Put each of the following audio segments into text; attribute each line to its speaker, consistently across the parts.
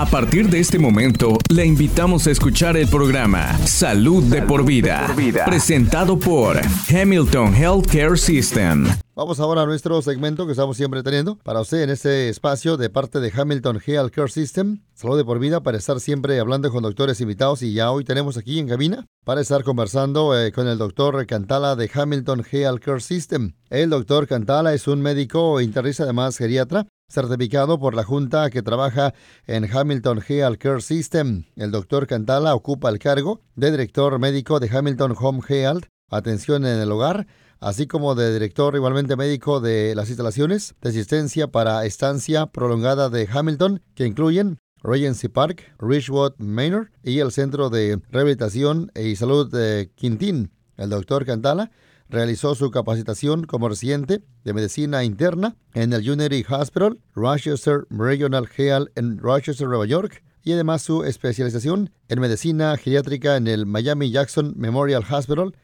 Speaker 1: A partir de este momento, le invitamos a escuchar el programa Salud, de, por vida, presentado por Hamilton Healthcare System.
Speaker 2: Vamos ahora a nuestro segmento que estamos siempre teniendo para usted en este espacio de parte de Hamilton Healthcare System. Salud de por vida para estar siempre hablando con doctores invitados y ya hoy tenemos aquí en cabina para estar conversando eh, con el doctor Cantala de Hamilton Healthcare System. El doctor Cantala es un médico internista además geriatra certificado por la Junta que trabaja en Hamilton Health Care System. El doctor Cantala ocupa el cargo de director médico de Hamilton Home Health, atención en el hogar, así como de director igualmente médico de las instalaciones de asistencia para estancia prolongada de Hamilton, que incluyen Regency Park, Richwood Manor y el Centro de Rehabilitación y Salud de Quintín. El doctor Cantala Realizó su capacitación como residente de medicina interna en el Unity Hospital, Rochester Regional Health en Rochester, Nueva York, y además su especialización en medicina geriátrica en el Miami Jackson Memorial Hospital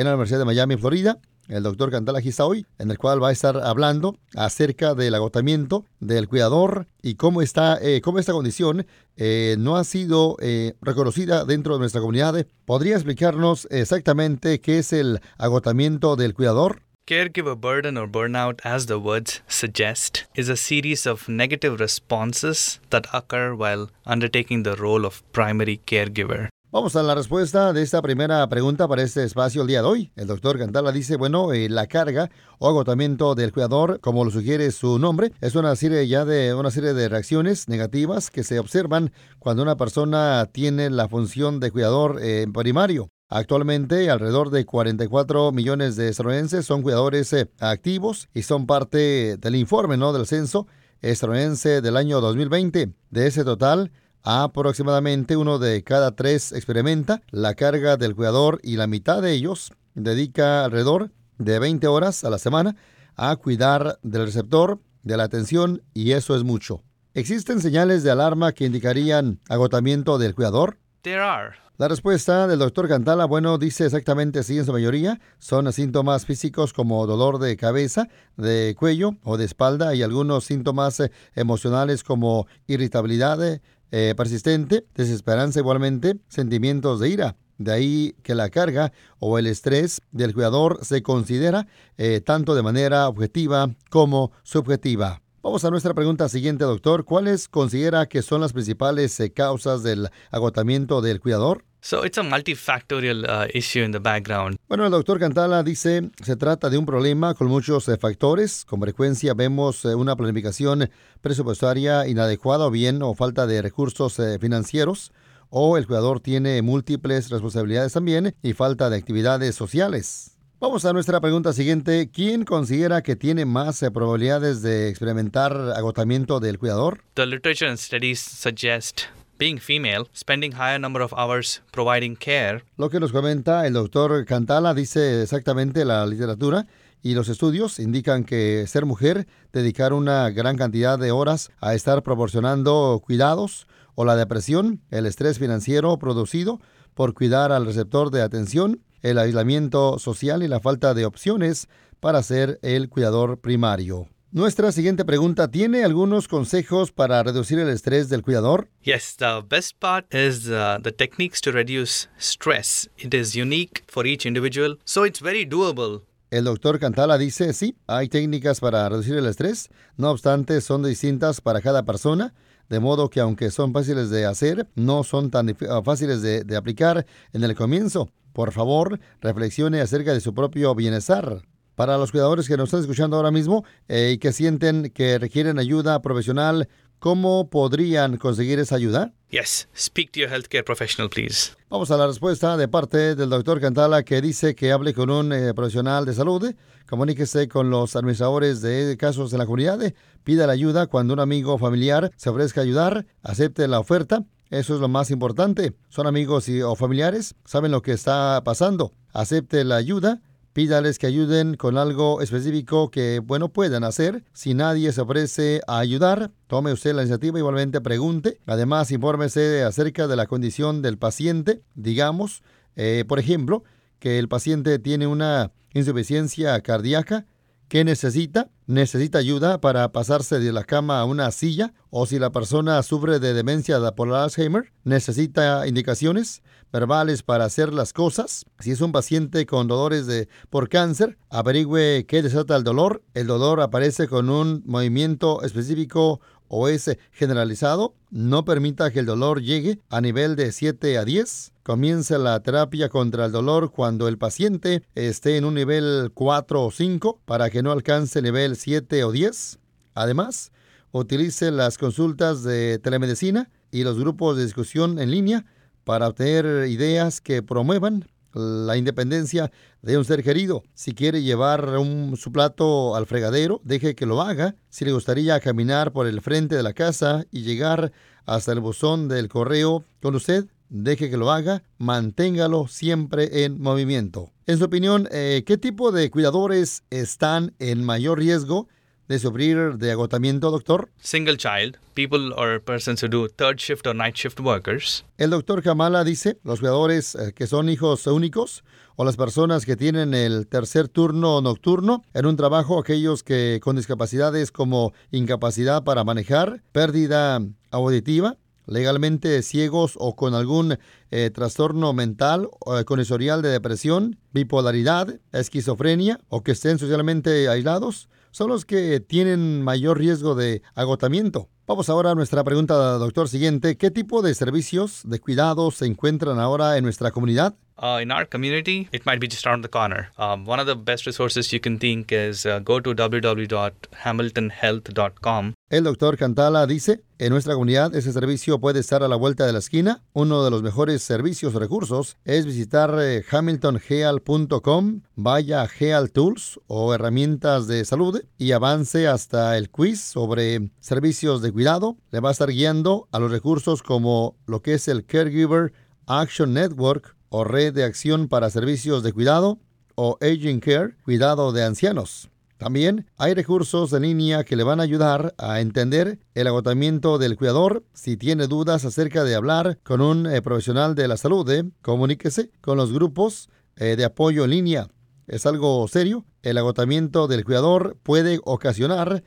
Speaker 2: en la Universidad de Miami, Florida, el doctor Cantala hoy, en el cual va a estar hablando acerca del agotamiento del cuidador y cómo está, eh, esta condición eh, no ha sido eh, reconocida dentro de nuestra comunidad. ¿Podría explicarnos exactamente qué es el agotamiento del cuidador?
Speaker 3: Caregiver burden or burnout, as the words suggest, is a series of negative responses that occur while undertaking the role of primary caregiver.
Speaker 2: Vamos a la respuesta de esta primera pregunta para este espacio el día de hoy. El doctor Cantala dice, bueno, eh, la carga o agotamiento del cuidador, como lo sugiere su nombre, es una serie ya de una serie de reacciones negativas que se observan cuando una persona tiene la función de cuidador eh, primario. Actualmente, alrededor de 44 millones de estadounidenses son cuidadores eh, activos y son parte del informe ¿no? del censo estadounidense del año 2020. De ese total, Aproximadamente uno de cada tres experimenta la carga del cuidador y la mitad de ellos dedica alrededor de 20 horas a la semana a cuidar del receptor de la atención y eso es mucho. ¿Existen señales de alarma que indicarían agotamiento del cuidador?
Speaker 3: There are.
Speaker 2: La respuesta del doctor Cantala, bueno, dice exactamente sí en su mayoría. Son síntomas físicos como dolor de cabeza, de cuello o de espalda y algunos síntomas eh, emocionales como irritabilidad, eh, persistente, desesperanza igualmente, sentimientos de ira. De ahí que la carga o el estrés del cuidador se considera eh, tanto de manera objetiva como subjetiva. Vamos a nuestra pregunta siguiente, doctor. ¿Cuáles considera que son las principales eh, causas del agotamiento del cuidador?
Speaker 3: So it's a multifactorial uh, issue in the background.
Speaker 2: Bueno, el doctor Cantala dice se trata de un problema con muchos eh, factores. Con frecuencia vemos eh, una planificación presupuestaria inadecuada o bien o falta de recursos eh, financieros o el cuidador tiene múltiples responsabilidades también y falta de actividades sociales. Vamos a nuestra pregunta siguiente. ¿Quién considera que tiene más probabilidades de experimentar agotamiento del cuidador?
Speaker 3: The literature and studies suggest being female, spending higher number of hours providing care.
Speaker 2: Lo que nos comenta el doctor Cantala dice exactamente la literatura y los estudios indican que ser mujer, dedicar una gran cantidad de horas a estar proporcionando cuidados o la depresión, el estrés financiero producido por cuidar al receptor de atención, el aislamiento social y la falta de opciones para ser el cuidador primario. Nuestra siguiente pregunta, ¿tiene algunos consejos para reducir el estrés del cuidador?
Speaker 3: Yes, the best part is uh, the techniques to reduce stress. It is unique for each individual, so it's very doable.
Speaker 2: El doctor Cantala dice, sí, hay técnicas para reducir el estrés, no obstante son distintas para cada persona, de modo que aunque son fáciles de hacer, no son tan uh, fáciles de, de aplicar en el comienzo. Por favor, reflexione acerca de su propio bienestar para los cuidadores que nos están escuchando ahora mismo eh, y que sienten que requieren ayuda profesional, ¿cómo podrían conseguir esa ayuda?
Speaker 3: Yes, speak to your healthcare professional, please.
Speaker 2: Vamos a la respuesta de parte del doctor Cantala que dice que hable con un eh, profesional de salud, comuníquese con los administradores de casos en la comunidad, pida la ayuda cuando un amigo o familiar se ofrezca a ayudar, acepte la oferta. Eso es lo más importante. Son amigos y, o familiares, saben lo que está pasando. Acepte la ayuda Pídales que ayuden con algo específico que, bueno, puedan hacer. Si nadie se ofrece a ayudar, tome usted la iniciativa, igualmente pregunte. Además, infórmese acerca de la condición del paciente. Digamos, eh, por ejemplo, que el paciente tiene una insuficiencia cardíaca ¿Qué necesita? ¿Necesita ayuda para pasarse de la cama a una silla? ¿O si la persona sufre de demencia por Alzheimer? ¿Necesita indicaciones verbales para hacer las cosas? Si es un paciente con dolores de, por cáncer, averigüe qué desata el dolor. El dolor aparece con un movimiento específico o es generalizado, no permita que el dolor llegue a nivel de 7 a 10. Comience la terapia contra el dolor cuando el paciente esté en un nivel 4 o 5 para que no alcance el nivel 7 o 10. Además, utilice las consultas de telemedicina y los grupos de discusión en línea para obtener ideas que promuevan la independencia de un ser querido. Si quiere llevar un, su plato al fregadero, deje que lo haga. Si le gustaría caminar por el frente de la casa y llegar hasta el buzón del correo con usted, deje que lo haga. Manténgalo siempre en movimiento. En su opinión, eh, ¿qué tipo de cuidadores están en mayor riesgo de sufrir de agotamiento, doctor?
Speaker 3: Single child, people or persons who do third shift or night shift workers.
Speaker 2: El doctor Kamala dice, los cuidadores eh, que son hijos únicos o las personas que tienen el tercer turno nocturno en un trabajo, aquellos que con discapacidades como incapacidad para manejar, pérdida auditiva, legalmente ciegos o con algún eh, trastorno mental, o con historial de depresión, bipolaridad, esquizofrenia o que estén socialmente aislados, son los que tienen mayor riesgo de agotamiento. Vamos ahora a nuestra pregunta, doctor, siguiente. ¿Qué tipo de servicios de cuidados se encuentran ahora en nuestra comunidad?
Speaker 3: Uh, in our community, it might be just around the corner. Um, one of the best resources you can think is uh, go to www.hamiltonhealth.com.
Speaker 2: El doctor Cantala dice, en nuestra comunidad ese servicio puede estar a la vuelta de la esquina. Uno de los mejores servicios o recursos es visitar eh, hamiltonheal.com, vaya a Heal Tools o herramientas de salud y avance hasta el quiz sobre servicios de cuidado. Le va a estar guiando a los recursos como lo que es el Caregiver Action Network o Red de Acción para Servicios de Cuidado o Aging Care, Cuidado de Ancianos. También hay recursos en línea que le van a ayudar a entender el agotamiento del cuidador. Si tiene dudas acerca de hablar con un eh, profesional de la salud, eh, comuníquese con los grupos eh, de apoyo en línea. Es algo serio. El agotamiento del cuidador puede ocasionar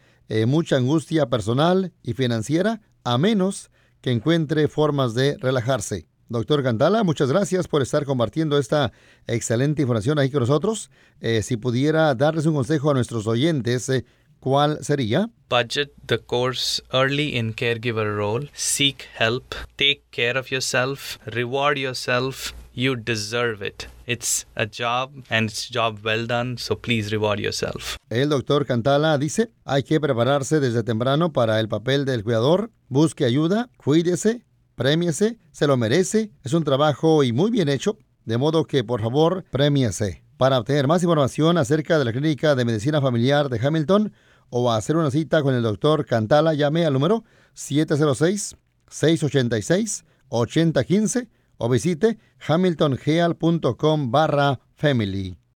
Speaker 2: mucha angustia personal y financiera a menos que encuentre formas de relajarse. Doctor Cantala, muchas gracias por estar compartiendo esta excelente información ahí con nosotros. Eh, si pudiera darles un consejo a nuestros oyentes, eh, ¿cuál sería?
Speaker 3: Budget the course early in caregiver role. Seek help. Take care of yourself. Reward yourself. You deserve it. It's a job and it's a job well done, so please reward yourself.
Speaker 2: El doctor Cantala dice, hay que prepararse desde temprano para el papel del cuidador. Busque ayuda, cuídese, Premiese, se lo merece, es un trabajo y muy bien hecho, de modo que por favor premiese. Para obtener más información acerca de la Clínica de Medicina Familiar de Hamilton o hacer una cita con el doctor Cantala, llame al número 706-686-8015 o visite hamiltongeal.com barra family.